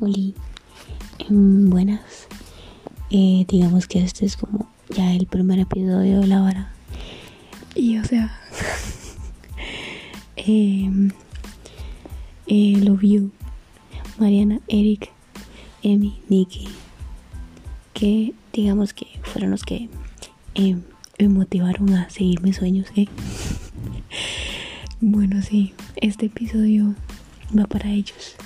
Oli, em, buenas. Eh, digamos que este es como ya el primer episodio de la vara. Y o sea, eh, love you, Mariana, Eric, Emi, Nikki, que digamos que fueron los que em, me motivaron a seguir mis sueños. ¿eh? bueno, sí, este episodio va para ellos.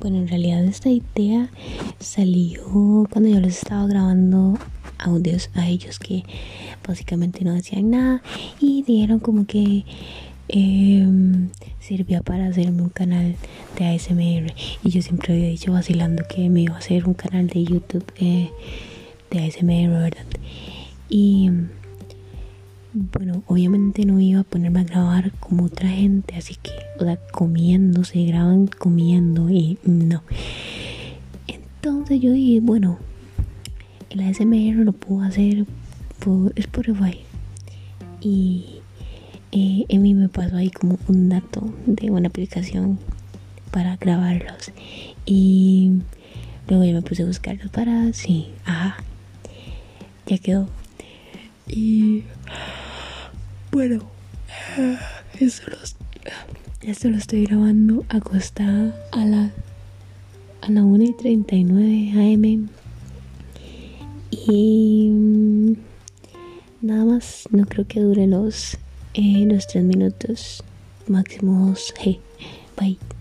Bueno, en realidad esta idea salió cuando yo les estaba grabando audios a ellos que básicamente no decían nada y dijeron como que eh, para hacerme un canal de ASMR y yo siempre había dicho vacilando que me iba a hacer un canal de YouTube eh, de ASMR, ¿verdad? Y bueno, obviamente no iba a ponerme a grabar como otra gente, así que, o sea, comiendo, se graban comiendo y no. Entonces yo dije, bueno, el ASMR lo puedo hacer por Spotify. Y eh, Emi me pasó ahí como un dato de una aplicación para grabarlos. Y luego yo me puse a buscarlos para, sí, ajá, ya quedó. Y bueno, esto lo, esto lo estoy grabando acostada a la, a la 1 y 39 am. Y nada más, no creo que dure los, eh, los 3 minutos, máximo 2. Hey, bye.